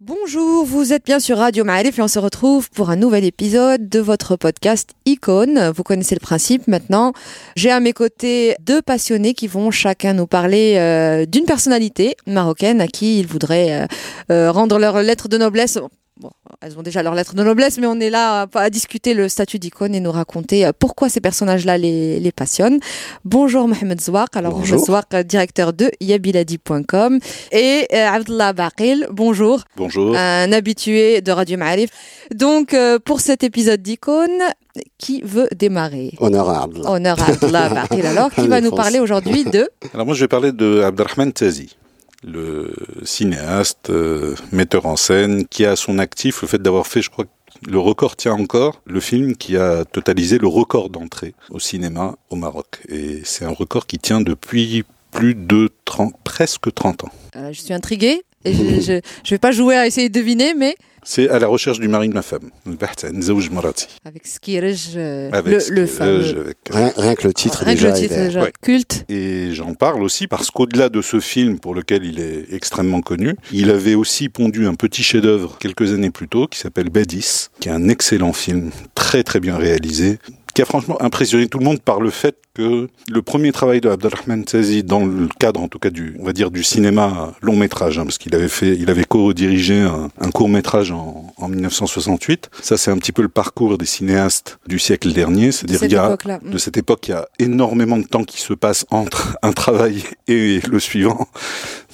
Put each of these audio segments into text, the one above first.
Bonjour, vous êtes bien sur Radio Ma'arif et on se retrouve pour un nouvel épisode de votre podcast Icône. Vous connaissez le principe maintenant. J'ai à mes côtés deux passionnés qui vont chacun nous parler euh, d'une personnalité marocaine à qui ils voudraient euh, euh, rendre leur lettre de noblesse elles ont déjà leur lettre de noblesse, mais on est là à, discuter le statut d'icône et nous raconter euh, pourquoi ces personnages-là les, les, passionnent. Bonjour Mohamed Zouak, alors Zouak, euh, directeur de yabiladi.com et euh, Abdullah Baqil, bonjour. Bonjour. Un habitué de Radio Ma'arif. Donc pour cet épisode d'icône, qui veut démarrer? Honneur à Abdullah. Honneur à Abdullah Baqil alors, qui va nous parler aujourd'hui de... Alors moi je vais parler de Abdelrahman Tazi le cinéaste, euh, metteur en scène, qui a son actif le fait d'avoir fait, je crois, le record tient encore, le film qui a totalisé le record d'entrée au cinéma au Maroc. Et c'est un record qui tient depuis plus de 30, presque 30 ans. Euh, je suis intriguée et je ne vais pas jouer à essayer de deviner, mais c'est à la recherche du mari de ma femme. Avec Skirj, euh, le, le fameux. Rien, que le titre déjà, culte. Et j'en parle aussi parce qu'au-delà de ce film pour lequel il est extrêmement connu, il avait aussi pondu un petit chef-d'œuvre quelques années plus tôt qui s'appelle Badis, qui est un excellent film, très très bien réalisé, qui a franchement impressionné tout le monde par le fait que le premier travail de Abdelrahman dans le cadre en tout cas du, on va dire du cinéma long métrage, hein, parce qu'il avait fait, il avait co-dirigé un, un, court métrage en, en 1968. Ça, c'est un petit peu le parcours des cinéastes du siècle dernier, c'est-à-dire il y a mm. de cette époque, il y a énormément de temps qui se passe entre un travail et le suivant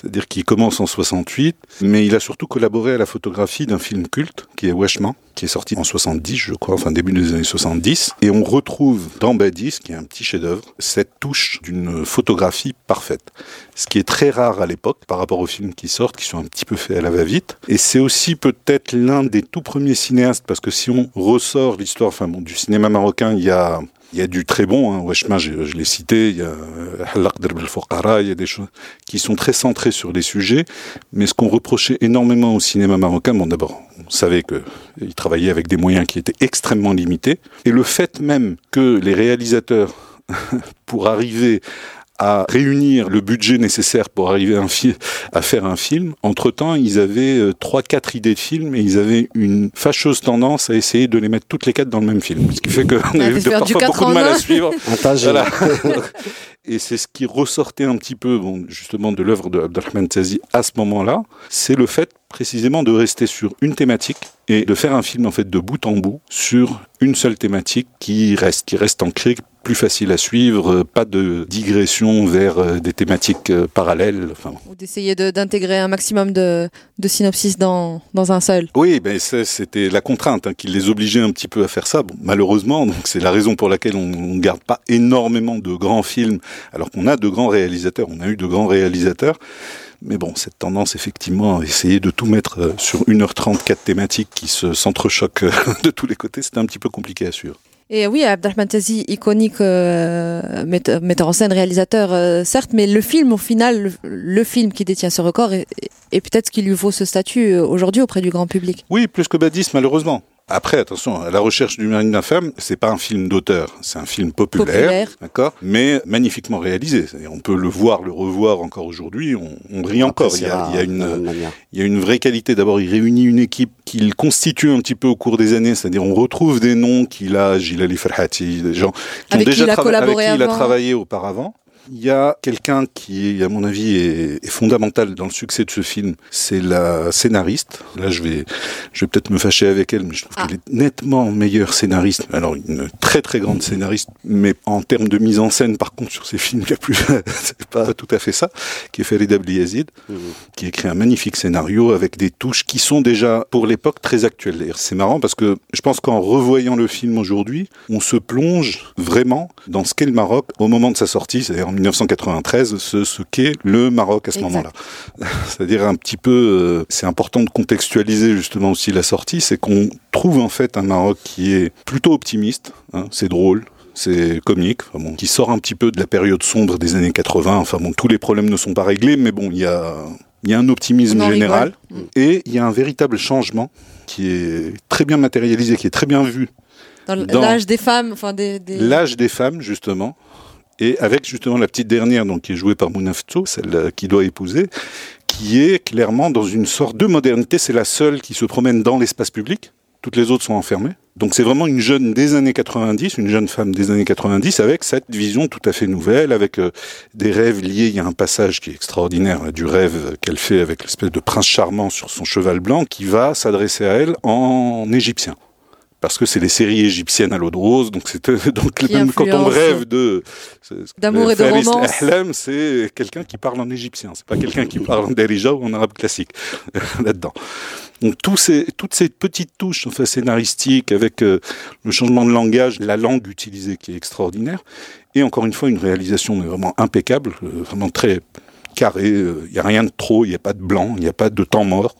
c'est-à-dire qu'il commence en 68, mais il a surtout collaboré à la photographie d'un film culte qui est Weshman, qui est sorti en 70, je crois, enfin début des années 70, et on retrouve dans Badis, qui est un petit chef-d'œuvre, cette touche d'une photographie parfaite. Ce qui est très rare à l'époque par rapport aux films qui sortent, qui sont un petit peu faits à la va-vite. Et c'est aussi peut-être l'un des tout premiers cinéastes, parce que si on ressort l'histoire, du cinéma marocain, il y a il y a du très bon, hein. Weshma, je, l'ai cité, il y a Derb il y a des choses qui sont très centrées sur les sujets, mais ce qu'on reprochait énormément au cinéma marocain, bon d'abord, on savait qu'il travaillait avec des moyens qui étaient extrêmement limités, et le fait même que les réalisateurs, pour arriver à réunir le budget nécessaire pour arriver à faire un film. Entre-temps, ils avaient euh, trois, quatre idées de films et ils avaient une fâcheuse tendance à essayer de les mettre toutes les quatre dans le même film. Ce qui fait qu'on a eu parfois beaucoup de mal à suivre. voilà. et c'est ce qui ressortait un petit peu, bon, justement, de l'œuvre de Abdelrahman Tazi à ce moment-là, c'est le fait précisément de rester sur une thématique et de faire un film en fait de bout en bout sur une seule thématique qui reste, qui reste ancrée plus facile à suivre, pas de digression vers euh, des thématiques euh, parallèles. Enfin. Ou d'essayer d'intégrer un maximum de, de synopsis dans, dans, un seul. Oui, ben c'était la contrainte hein, qui les obligeait un petit peu à faire ça. Bon, malheureusement, donc c'est la raison pour laquelle on ne garde pas énormément de grands films, alors qu'on a de grands réalisateurs, on a eu de grands réalisateurs. Mais bon, cette tendance effectivement à essayer de tout mettre euh, sur 1h30, quatre thématiques qui se s'entrechoquent de tous les côtés, c'était un petit peu compliqué à suivre. Et oui, Abdelrahman Tazi, iconique euh, metteur, en scène, réalisateur, euh, certes, mais le film, au final, le, film qui détient ce record est, est peut-être ce qui lui vaut ce statut euh, aujourd'hui auprès du grand public. Oui, plus que Badis, malheureusement. Après, attention, à la recherche du mari la femme, c'est pas un film d'auteur, c'est un film populaire, d'accord, mais magnifiquement réalisé. On peut le voir, le revoir encore aujourd'hui, on, on, rit encore. Il y, a, il y a, une, il y a une vraie qualité. D'abord, il réunit une équipe qu'il constitue un petit peu au cours des années, c'est-à-dire on retrouve des noms qu'il a, Gilali Farhati, des gens qui avec ont déjà qui il a avec qui il a travaillé auparavant. Il y a quelqu'un qui, à mon avis, est, est, fondamental dans le succès de ce film. C'est la scénariste. Là, je vais, je vais peut-être me fâcher avec elle, mais je trouve ah. qu'elle est nettement meilleure scénariste. Alors, une très très grande scénariste, mais en termes de mise en scène, par contre, sur ces films, il y a plus, c'est pas tout à fait ça, qui est Farid Yazid, mmh. qui écrit un magnifique scénario avec des touches qui sont déjà, pour l'époque, très actuelles. C'est marrant parce que je pense qu'en revoyant le film aujourd'hui, on se plonge vraiment dans ce qu'est le Maroc au moment de sa sortie, c'est-à-dire 1993 ce, ce qu'est le Maroc à ce moment-là. C'est-à-dire un petit peu, euh, c'est important de contextualiser justement aussi la sortie, c'est qu'on trouve en fait un Maroc qui est plutôt optimiste, hein, c'est drôle, c'est comique, enfin bon, qui sort un petit peu de la période sombre des années 80. Enfin bon, tous les problèmes ne sont pas réglés, mais bon, il y a, il y a un optimisme général rigole. et il y a un véritable changement qui est très bien matérialisé, qui est très bien vu. Dans Dans- l'âge des femmes, enfin des. des- L'âge des femmes, justement, et avec justement la petite dernière, donc qui est jouée par Mounafto, celle euh, qui doit épouser, qui est clairement dans une sorte de modernité. C'est la seule qui se promène dans l'espace public. Toutes les autres sont enfermées. Donc c'est vraiment une jeune des années 90, une jeune femme des années 90 avec cette vision tout à fait nouvelle, avec euh, des rêves liés. Il y a un passage qui est extraordinaire là, du rêve qu'elle fait avec l'espèce de prince charmant sur son cheval blanc qui va s'adresser à elle en égyptien. Parce que c'est les séries égyptiennes à l'eau de rose, donc c'est donc Qui même quand on rêve de D'amour et de romance. C'est quelqu'un qui parle en égyptien, c'est pas quelqu'un qui parle en derija ou en arabe classique là-dedans. Donc tous ces, toutes ces petites touches enfin, scénaristiques avec euh, le changement de langage, la langue utilisée qui est extraordinaire, et encore une fois une réalisation vraiment impeccable, euh, vraiment très carré, il n'y a rien de trop, il n'y a pas de blanc, il n'y a pas de temps mort,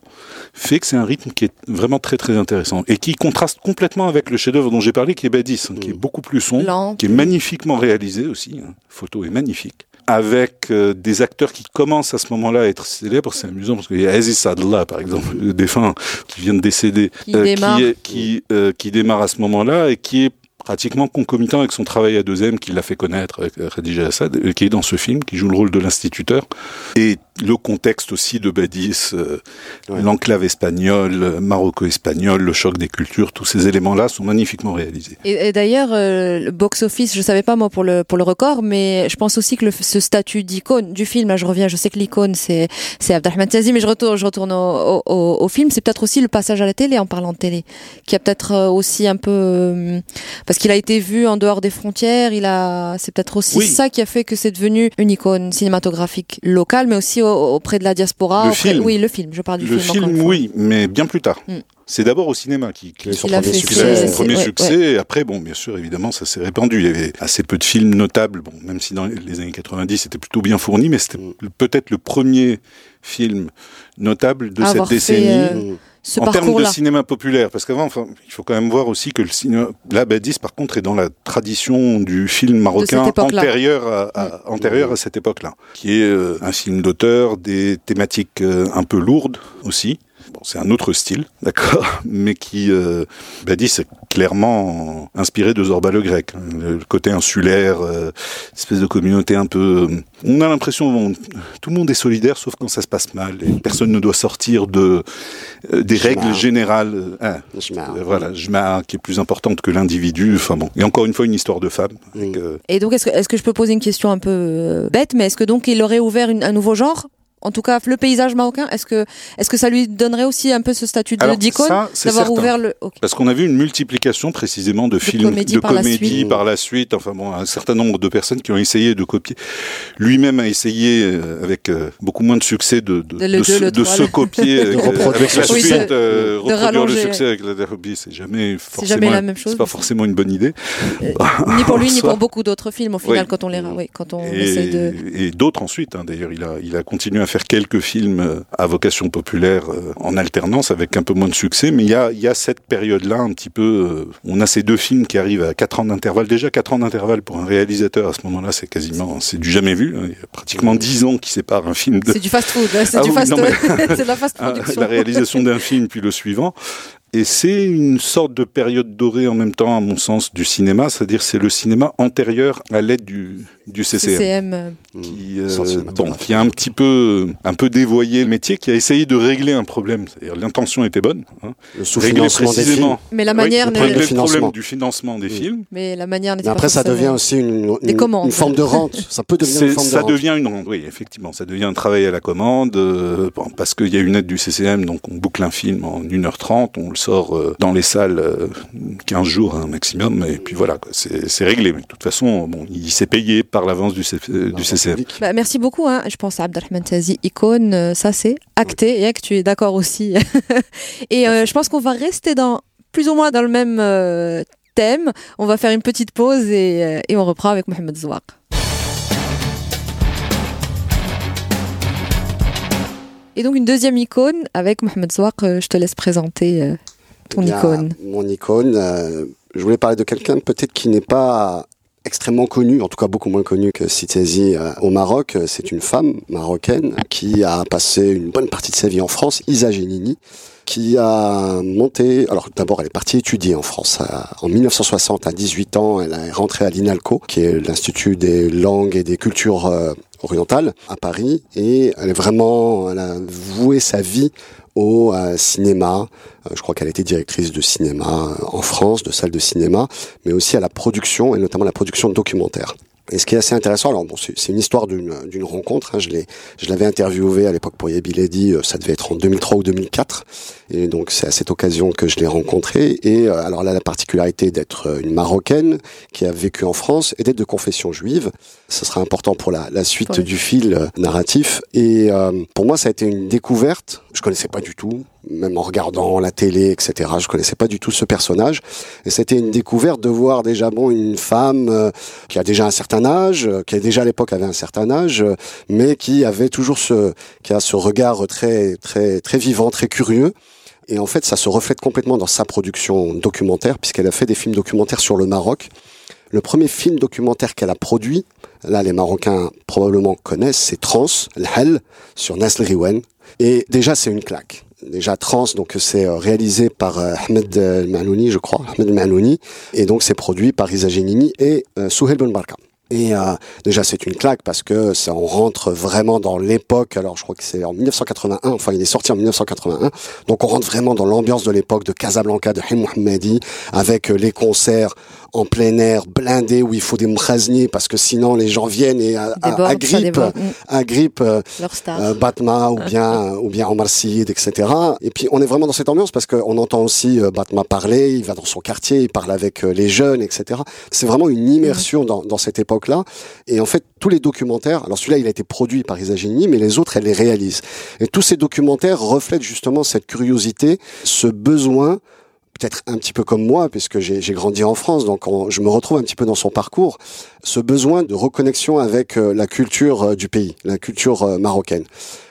fait que c'est un rythme qui est vraiment très très intéressant et qui contraste complètement avec le chef-d'œuvre dont j'ai parlé qui est Badis, hein, qui est beaucoup plus sombre, Lent. qui est magnifiquement réalisé aussi, hein. la photo est magnifique avec euh, des acteurs qui commencent à ce moment-là à être célèbres, c'est amusant parce qu'il y a Aziz Sadla par exemple, le défunt qui vient de décéder, Qui démarre. qui, est- qui, euh, qui démarre à ce moment-là et qui est pratiquement concomitant avec son travail à deuxième qui l'a fait connaître avec euh, Khadija Assad, euh, qui est dans ce film, qui joue le rôle de l'instituteur. Et le contexte aussi de Badis, euh, Ouais. l'enclave espagnole, euh, maroco-espagnol, le choc des cultures, tous ces éléments-là sont magnifiquement réalisés. Et, et d'ailleurs, euh, le box-office, je savais pas moi pour le pour le record, mais je pense aussi que le, ce statut d'icône du film, là je reviens, je sais que l'icône c'est c'est Abdelrahman Tiazi, mais je retourne je retourne au, au, au film, c'est peut-être aussi le passage à la télé en parlant de télé, qui a peut-être aussi un peu euh, parce qu'il a été vu en dehors des frontières, il a c'est peut-être aussi Oui. ça qui a fait que c'est devenu une icône cinématographique locale, mais aussi au- auprès de la diaspora. Le auprès- film. oui, le film. Je parle du Le film. encore film, oui, mais bien plus tard. Mm. C'est d'abord au cinéma qui, qui Son premier fait succès. Son premier ouais, succès. ouais. Et après, bon, bien sûr, évidemment, ça s'est répandu. Il y avait assez peu de films notables. Bon, même si dans les années 90, c'était plutôt bien fourni, mais c'était Mm. le- peut-être le premier film notable de Avoir cette fait, décennie. euh, Mm. Ce en termes de cinéma populaire, parce qu'avant, enfin, il faut quand même voir aussi que le cinéma, là, Badis, par contre, est dans la tradition du film marocain antérieur à, à- antérieur à cette époque-là, qui est euh, un film d'auteur, des thématiques euh, un peu lourdes aussi. Bon, c'est un autre style, d'accord, mais qui, euh, Badis, est clairement inspiré de Zorba le grec. Le côté insulaire, euh, espèce de communauté un peu. euh, On a l'impression, bon, tout le monde est solidaire, sauf quand ça se passe mal. Et personne ne doit sortir de euh, des Jma. règles générales. euh, hein, euh, voilà, Jma, qui est plus importante que l'individu. Enfin bon. Et encore une fois, une histoire de femme. avec, Et donc, est-ce que, est-ce que je peux poser une question un peu bête, mais est-ce que donc il aurait ouvert une- un nouveau genre? En tout cas, le paysage marocain, est-ce que, est-ce que ça lui donnerait aussi un peu ce statut d'icône D'avoir ouvert le. Parce qu'on a vu une multiplication précisément de, films comédies de par la comédies par la suite. Enfin bon, un certain nombre de personnes qui ont essayé de copier. Lui-même a essayé euh, avec euh, beaucoup moins de succès de, de, De le de de se copier avec, reproduire avec la suite, euh, reproduire rallonger. le succès avec la Derby, c'est jamais forcément jamais la même chose, C'est pas forcément une bonne idée. Ni pour lui, ni pour beaucoup d'autres films, au final, Oui. quand on les. ra- Oui, quand on essaie Et, de. et d'autres ensuite. hein. D'ailleurs, il a, il a continué à faire quelques films euh, à vocation populaire euh, en alternance avec un peu moins de succès. Mais il y a, il y a cette période-là un petit peu. euh, on a ces deux films qui arrivent à 4 ans d'intervalle. Déjà 4 ans d'intervalle pour un réalisateur à ce moment-là, c'est quasiment, c'est du jamais vu. hein. Il y a pratiquement 10 ans qui séparent un film de C'est du fast-food, hein, c'est Ah du oui, fast c'est la ah, la réalisation d'un film puis le suivant. Et c'est une sorte de période dorée en même temps, à mon sens, du cinéma, c'est-à-dire c'est le cinéma antérieur à l'aide du, du CCM. CCM. euh, Qui, euh, bon, cinématographie. qui a un petit peu, un peu dévoyé le métier, qui a essayé de régler un problème. C'est-à-dire l'intention était bonne, hein. Le régler sous-financement des films. précisément. Mais la Oui, manière régler Le le problème du financement des Oui. films. Mais la manière n'était Mais pas après, ça devient aussi une, Des une- commandes. une forme de rente. Ça peut devenir une forme de ça rente. devient une rente, oui, effectivement. Ça devient un travail à la commande, euh, bon, parce qu'il y a une aide du CCM, donc on boucle un film en 1h30, on le sort euh, dans les salles euh, 15 jours un maximum, et puis voilà, c'est réglé. Mais de toute façon, bon, il s'est payé par l'avance du, CF, euh, bah, merci beaucoup. Hein. Je pense à Abdelrahman Tazi, icône, euh, ça c'est acté, oui. et que tu es d'accord aussi. et euh, je pense qu'on va rester dans plus ou moins dans le même thème. On va faire une petite pause et, on reprend avec Mohamed Zouak. Et donc une deuxième icône avec Mohamed Zouak, je te laisse présenter ton eh bien, icône. Mon icône, je voulais parler de quelqu'un peut-être qui n'est pas extrêmement connu, en tout cas beaucoup moins connu que Sitezi euh, au Maroc. Euh, C'est une femme marocaine qui a passé une bonne partie de sa vie en France, Isa Genini, qui a monté. Alors d'abord, elle est partie étudier en France Euh, en 1960. À 18 ans, elle est rentrée à l'INALCO, qui est l'Institut des langues et des cultures orientales à Paris, et elle est vraiment, elle a voué sa vie au cinéma. Euh, je crois qu'elle était directrice de cinéma euh, en France, de salle de cinéma, mais aussi à la production et notamment la production de documentaires. Et ce qui est assez intéressant, alors bon, c'est une histoire d'une rencontre. hein, je l'ai, je l'avais interviewé à l'époque pour Yebi Lady, euh, ça devait être en 2003 ou 2004, et donc c'est à cette occasion que je l'ai rencontrée. Et euh, alors a la particularité d'être euh, une marocaine qui a vécu en France et d'être de confession juive. Ce sera important pour la, la suite du fil euh, narratif. Et euh, pour moi, ça a été une découverte. Je connaissais pas du tout, même en regardant la télé, etc. Je connaissais pas du tout ce personnage. Et c'était une découverte de voir déjà bon une femme euh, qui a déjà un certain âge, euh, qui déjà à l'époque avait un certain âge, euh, mais qui avait toujours ce, qui a ce regard très très très vivant, très curieux. Et en fait, ça se reflète complètement dans sa production documentaire, puisqu'elle a fait des films documentaires sur le Maroc. Le premier film documentaire qu'elle a produit, là les Marocains probablement connaissent, c'est Trans, L'Hel, sur Nasl Riwen. Et déjà c'est une claque. Déjà Trans, donc c'est euh, réalisé par euh, Ahmed Manouni, je crois, Ahmed et donc c'est produit par Isa Genini et euh, Souhel Ben Barka. Et euh, déjà c'est une claque parce que ça on rentre vraiment dans l'époque. Alors je crois que c'est en 1981. Enfin il est sorti en 1981. Donc on rentre vraiment dans l'ambiance de l'époque de Casablanca de Haim Mohammadi avec euh, les concerts en plein air blindés où il faut des mkhazni parce que sinon les gens viennent et à, à, Déborde, ça agrippent. Mm. agrippent euh, euh, Batma ou bien ou bien Omar Syed, etc. Et puis on est vraiment dans cette ambiance parce qu'on entend aussi euh, Batma parler, il va dans son quartier, il parle avec euh, les jeunes, etc. C'est vraiment une immersion dans, dans cette époque-là. Et en fait, tous les documentaires, alors celui-là il a été produit par Isa mais les autres elle les réalise. Et tous ces documentaires reflètent justement cette curiosité, ce besoin peut-être un petit peu comme moi, puisque j'ai grandi en France, donc on- je me retrouve un petit peu dans son parcours, ce besoin de reconnexion avec euh, la culture euh, du pays, la culture euh, marocaine.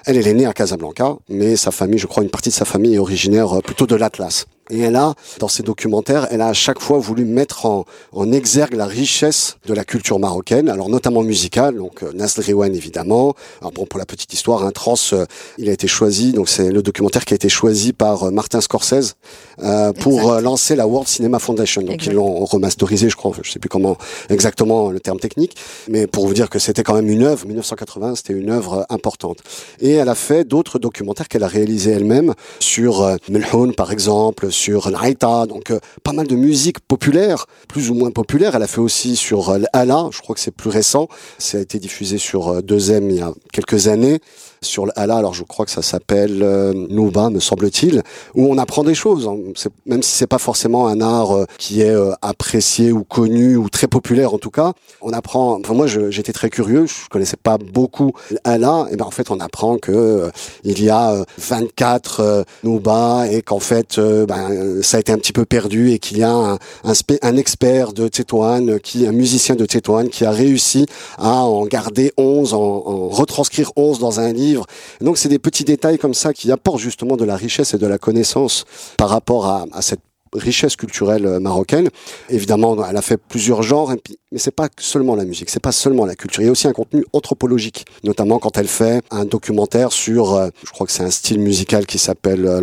Elle, elle est née à Casablanca, mais sa famille, je crois, une partie de sa famille est originaire plutôt de l'Atlas. Et elle a, dans ses documentaires, elle a à chaque fois voulu mettre en, en exergue la richesse de la culture marocaine, alors notamment musicale, donc euh, Nasl Riwan évidemment. Alors bon, pour la petite histoire, un trans, euh, il a été choisi, donc c'est le documentaire qui a été choisi par euh, Martin Scorsese euh, pour lancer la World Cinema Foundation. Donc Exact. ils l'ont remasterisé, je crois, je sais plus comment exactement le terme technique, mais pour vous dire que c'était quand même une œuvre, 1980, c'était une œuvre importante. Et elle a fait d'autres documentaires qu'elle a réalisés elle-même sur Melhoun par exemple, sur l'Aïta, donc euh, pas mal de musique populaire, plus ou moins populaire. Elle a fait aussi sur euh, l'Ala, je crois que c'est plus récent, ça a été diffusé sur euh, 2M il y a quelques années. Sur l'Ala, alors je crois que ça s'appelle euh, Nouba, me semble-t-il, où on apprend des choses, hein. Même si c'est pas forcément un art euh, qui est euh, apprécié ou connu ou très populaire en tout cas. On apprend. Moi, j'étais très curieux, je connaissais pas beaucoup l'Ala, et ben en fait on apprend que euh, il y a euh, 24 euh, Nouba et qu'en fait ben, ça a été un petit peu perdu et qu'il y a un, expert de Tétouan, qui un musicien de Tétouan qui a réussi à en garder 11, en, en retranscrire 11 dans un livre. Donc c'est des petits détails comme ça qui apportent justement de la richesse et de la connaissance par rapport à cette richesse culturelle euh, marocaine. Évidemment, elle a fait plusieurs genres, mais c'est pas seulement la musique, c'est pas seulement la culture. Il y a aussi un contenu anthropologique, notamment quand elle fait un documentaire sur, euh, je crois que c'est un style musical qui s'appelle euh,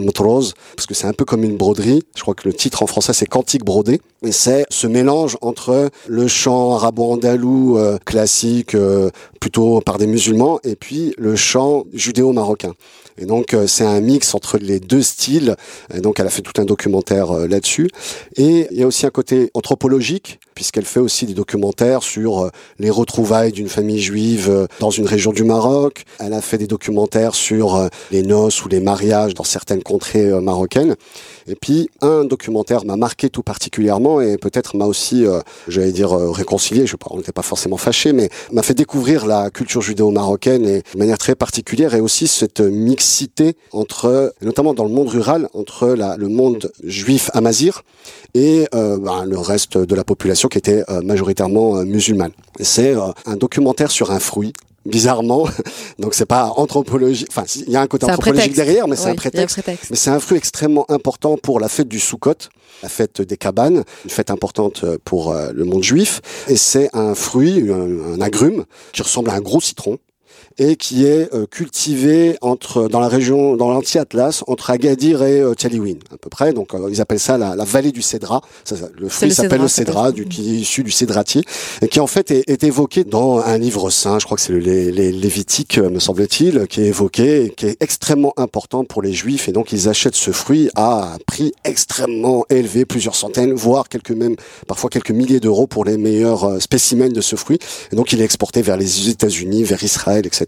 parce que c'est un peu comme une broderie. Je crois que le titre en français c'est Cantique brodé, et c'est ce mélange entre le chant arabo-andalou euh, classique, plutôt par des musulmans, et puis le chant judéo-marocain. Et donc c'est un mix entre les deux styles. Et donc elle a fait tout un documentaire euh, là-dessus. Et il y a aussi un côté anthropologique, puisqu'elle fait aussi des documentaires sur euh, les retrouvailles d'une famille juive euh, dans une région du Maroc. Elle a fait des documentaires sur euh, les noces ou les mariages dans certaines contrées marocaines. Et puis un documentaire m'a marqué tout particulièrement et peut-être m'a aussi, j'allais dire, réconcilié. Je sais pas, on n'était pas forcément fâché, mais m'a fait découvrir la culture judéo-marocaine et de manière très particulière et aussi cette mixité entre, notamment dans le monde rural, entre le monde juif et euh, ben, le reste de la population qui était euh, majoritairement euh, musulmane. C'est un documentaire sur un fruit bizarrement. Donc c'est pas anthropologie. Enfin, il y a un côté anthropologique derrière, mais c'est un prétexte. Mais c'est un fruit extrêmement important pour la fête du Sukkot, la fête des cabanes, une fête importante pour le monde juif. Et c'est un fruit, un agrume, qui ressemble à un gros citron et qui est euh, cultivé entre dans la région, dans l'anti-Atlas, entre Agadir et euh, à peu près. Donc euh, ils appellent ça la, la vallée du cédra. Ça, le fruit s'appelle le cédra, du, qui est issu du cédratier, et qui en fait est, est, évoqué dans un livre saint, je crois que c'est le les, les Lévitique, me semble-t-il, qui est évoqué, et qui est extrêmement important pour les Juifs, et donc ils achètent ce fruit à un prix extrêmement élevé, plusieurs centaines, voire quelques même, parfois quelques milliers d'euros pour les meilleurs spécimens de ce fruit. Et donc il est exporté vers les États-Unis, vers Israël, etc.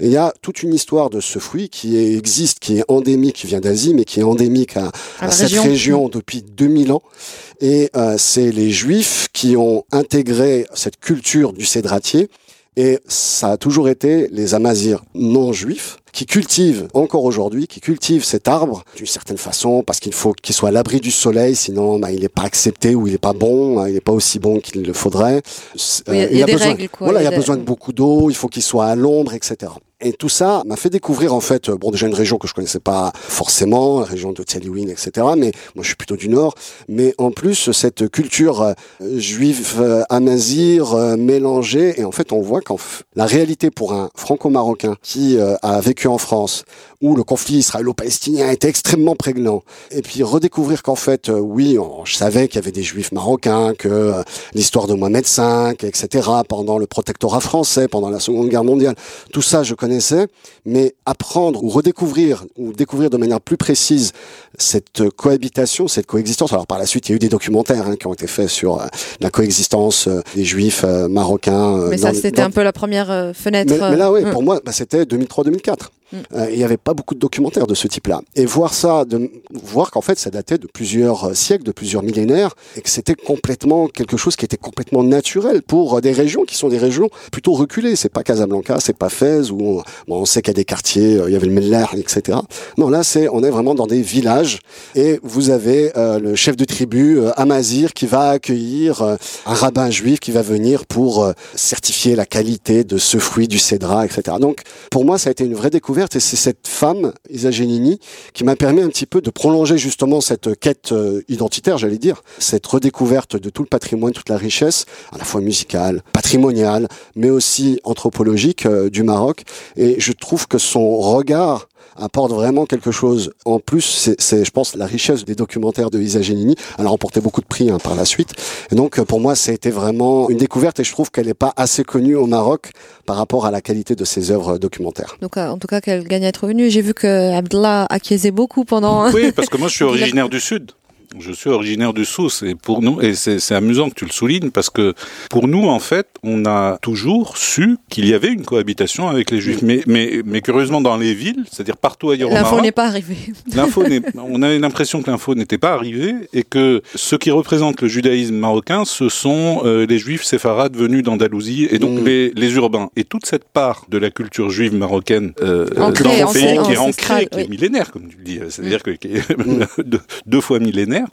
Et il y a toute une histoire de ce fruit qui existe, qui est endémique, qui vient d'Asie, mais qui est endémique à, cette région. depuis 2000 ans. Et euh, c'est les Juifs qui ont intégré cette culture du cédratier. Et ça a toujours été les Amazirs non juifs qui cultivent encore aujourd'hui, qui cultivent cet arbre d'une certaine façon parce qu'il faut qu'il soit à l'abri du soleil, sinon bah, il n'est pas accepté ou il n'est pas bon, hein, il n'est pas aussi bon qu'il le faudrait. il y a, euh, des besoin, règles, quoi. Voilà, il y a, besoin de beaucoup d'eau, il faut qu'il soit à l'ombre, etc. Et tout ça m'a fait découvrir en fait, bon déjà une région que je connaissais pas forcément, la région de Teliwin, etc. Mais moi je suis plutôt du nord. Mais en plus cette culture euh, juive euh, amazir euh, mélangée. Et en fait on voit qu'en la réalité pour un franco-marocain qui a vécu en France, où le conflit israélo-palestinien était extrêmement prégnant. Et puis redécouvrir qu'en fait, euh, oui, je savais qu'il y avait des juifs marocains, que euh, l'histoire de Mohamed V, etc., pendant le protectorat français, pendant la Seconde Guerre mondiale, tout ça je mais apprendre ou redécouvrir ou découvrir de manière plus précise cette cohabitation, cette coexistence. Alors par la suite, il y a eu des documentaires hein, qui ont été faits sur euh, la coexistence des juifs marocains. mais ça, c'était un peu la première fenêtre. Mais, là, oui, mm. pour moi, bah, c'était 2003-2004. Euh, il n'y avait pas beaucoup de documentaires de ce type-là. Et voir ça, voir qu'en fait ça datait de plusieurs euh, siècles, de plusieurs millénaires, et que c'était complètement quelque chose qui était complètement naturel pour euh, des régions qui sont des régions plutôt reculées. C'est pas Casablanca, c'est pas Fès où on, sait qu'il y a des quartiers, il y avait le Meller, etc. Non, là c'est, on est vraiment dans des villages et vous avez le chef de tribu Amazir qui va accueillir un rabbin juif qui va venir pour certifier la qualité de ce fruit du cédra, etc. Donc pour moi ça a été une vraie découverte et c'est cette femme, Isa Genini, qui m'a permis un petit peu de prolonger justement cette quête euh, identitaire, j'allais dire, cette redécouverte de tout le patrimoine, toute la richesse, à la fois musicale, patrimoniale, mais aussi anthropologique euh, du Maroc. Et je trouve que son regard apporte vraiment quelque chose. En plus, c'est, je pense, la richesse des documentaires de Isa Genini. Elle a remporté beaucoup de prix hein, par la suite. Et donc, pour moi, ça a été vraiment une découverte et je trouve qu'elle n'est pas assez connue au Maroc par rapport à la qualité de ses œuvres documentaires. Donc, euh, en tout cas, qu'elle gagne à être venue. J'ai vu que Abdallah acquiesçait beaucoup pendant. Oui, parce que moi, je suis originaire du Sud. Je suis originaire du Sousse et pour nous, et c'est amusant que tu le soulignes parce que pour nous, en fait, on a toujours su qu'il y avait une cohabitation avec les Juifs. Mais, mais, mais curieusement, dans les villes, c'est-à-dire partout ailleurs au Maroc. L'info n'est pas arrivée. L'info on avait l'impression que l'info n'était pas arrivée et que ceux qui représentent le judaïsme marocain, ce sont euh, les Juifs séfarades venus d'Andalousie et donc mm. les, les, urbains. Et toute cette part de la culture juive marocaine euh, dans le pays qui est ancrée, qui est millénaire, comme tu le dis, c'est-à-dire mm. que deux, deux fois millénaire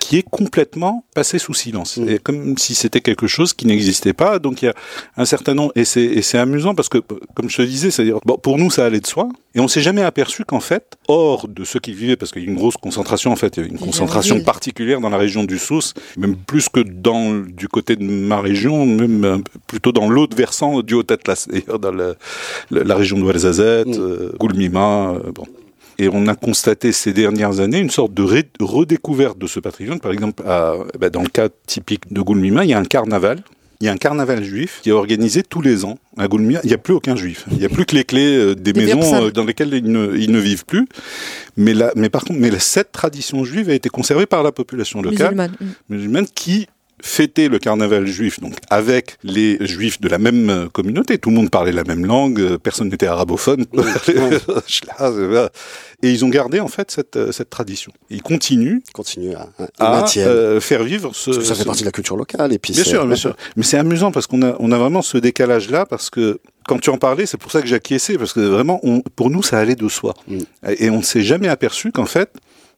qui est complètement passé sous silence. Mm. Et comme si c'était quelque chose qui n'existait pas. Donc il y a un certain nombre, et c'est amusant parce que, comme je te disais, c'est-à-dire, bon, pour nous, ça allait de soi. Et on s'est jamais aperçu qu'en fait, hors de ceux qui vivaient, parce qu'il y a une grosse concentration, en fait, il y a une concentration particulière dans la région du Sousse, même plus que dans, du côté de ma région, même plutôt dans l'autre versant du Haut-Atlas, d'ailleurs, dans la région de Ouarzazate, mm. euh, Goulmima, euh, bon. Et on a constaté ces dernières années une sorte de redécouverte de ce patrimoine. Par exemple, bah, dans le cas typique de Goulmima, il y a un carnaval. Il y a un carnaval juif qui est organisé tous les ans à Goulmima. Il n'y a plus aucun juif. Il n'y a plus que les clés euh, des, maisons euh, dans lesquelles ils ne, vivent plus. Mais, mais par contre, mais cette tradition juive a été conservée par la population locale musulmane, musulmane qui fêter le carnaval juif, donc avec les juifs de la même euh, communauté. Tout le monde parlait la même langue, euh, personne n'était arabophone. Et ils ont gardé en fait cette, euh, cette tradition. Ils continuent, continuent à, à faire vivre ce. Parce que ça fait partie de la culture locale. Et puis bien sûr, bien sûr. Mais c'est amusant parce qu'on a, on a vraiment ce décalage-là parce que quand tu en parlais, c'est pour ça que j'acquiesçais parce que vraiment, on, pour nous, ça allait de soi. Mm. Et on ne s'est jamais aperçu qu'en fait,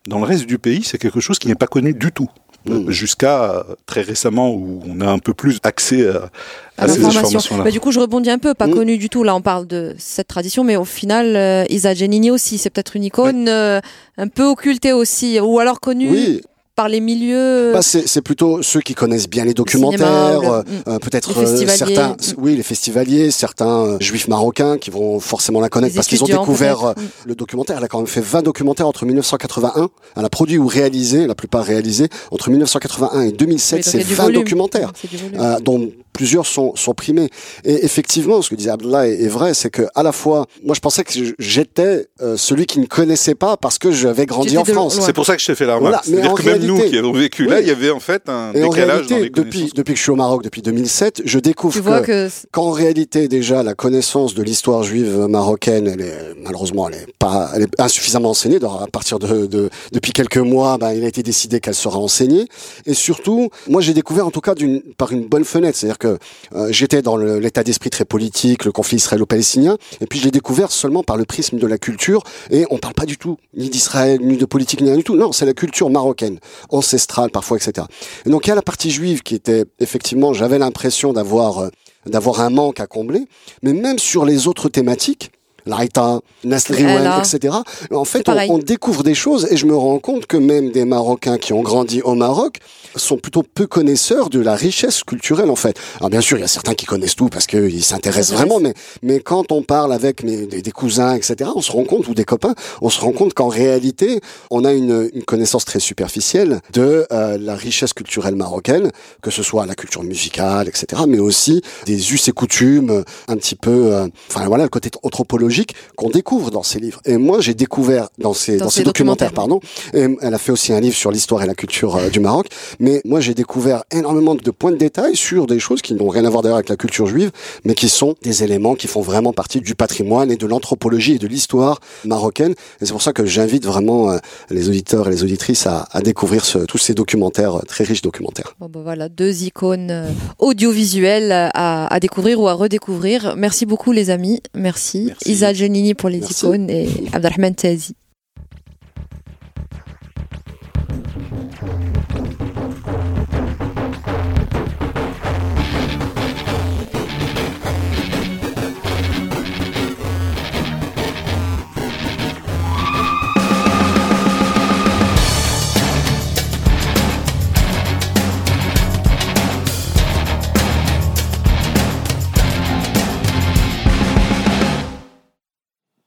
dans le reste du pays, c'est quelque chose qui n'est pas connu du tout Mm. jusqu'à très récemment où on a un peu plus accès à, à à ces l'information. informations-là. Bah, du coup, je rebondis un peu, pas Mm. connu du tout. Là, on parle de cette tradition, mais au final, euh, Isa Giannini aussi, c'est peut-être une icône euh, un peu occultée aussi, ou alors connue Oui, par les milieux. bah, c'est c'est plutôt ceux qui connaissent bien les documentaires, le- euh, mm. euh, peut-être festivaliers. certains, Mm. oui, les festivaliers, certains euh, juifs marocains qui vont forcément la connaître Les parce qu'ils ont découvert euh, le documentaire. Elle a quand même fait 20 documentaires entre 1981. Elle a produit ou réalisé, la plupart réalisés, entre 1981 et 2007. Oui, donc c'est il y a du 20 volume. documentaires. Euh, dont plusieurs sont, sont primés. Et effectivement, ce que disait Abdallah est, est vrai, c'est que à la fois, moi je pensais que j'étais euh, celui qui ne connaissait pas parce que j'avais grandi en France. C'est pour ça que je t'ai fait la Voilà, remarque. mais C'est-à-dire en que même nous qui avons vécu là, il y avait en fait un Et en décalage dans réalité, les depuis, que je suis au Maroc, depuis 2007, je découvre que, qu'en réalité, déjà, la connaissance de l'histoire juive marocaine, elle est, malheureusement, elle est pas, elle est insuffisamment enseignée. Donc, À partir de, de- depuis quelques mois, ben, il a été décidé qu'elle sera enseignée. Et surtout, moi, j'ai découvert, en tout cas, d'une, par une bonne fenêtre. C'est-à-dire que euh, j'étais dans l'état d'esprit très politique, le conflit israélo-palestinien, et puis je l'ai découvert seulement par le prisme de la culture. Et on parle pas du tout ni d'Israël, ni de politique, ni rien du tout. Non, c'est la culture marocaine, ancestrale parfois, etc. Et donc il y a la partie juive qui était effectivement, j'avais l'impression d'avoir euh, d'avoir un manque à combler, mais même sur les autres thématiques, l'Aïta, Allah. etc. En fait, on, on découvre des choses et je me rends compte que même des Marocains qui ont grandi au Maroc sont plutôt peu connaisseurs de la richesse culturelle en fait. Alors bien sûr, il y a certains qui connaissent tout parce qu'ils s'intéressent vraiment, mais mais quand on parle avec mes, des, des cousins, etc., on se rend compte ou des copains, on se rend compte qu'en réalité, on a une, une connaissance très superficielle de euh, la richesse culturelle marocaine, que ce soit la culture musicale, etc., mais aussi des us et coutumes, un petit peu, euh, enfin voilà, le côté anthropologique qu'on découvre dans ces livres. Et moi, j'ai découvert dans ces, Dans dans documentaires, documentaires, pardon. Et elle a fait aussi un livre sur l'histoire et la culture euh, du Maroc. Mais moi, j'ai découvert énormément de points de détail sur des choses qui n'ont rien à voir d'ailleurs avec la culture juive, mais qui sont des éléments qui font vraiment partie du patrimoine et de l'anthropologie et de l'histoire marocaine. Et c'est pour ça que j'invite vraiment euh, les auditeurs et les auditrices à, à découvrir ce- tous ces documentaires, euh, très riches documentaires. Bon, bah voilà, deux icônes audiovisuelles à, à découvrir ou à redécouvrir. Merci beaucoup les amis. Merci. Merci. Isa Giannini pour les Merci. icônes et Abdelrahman Tazi.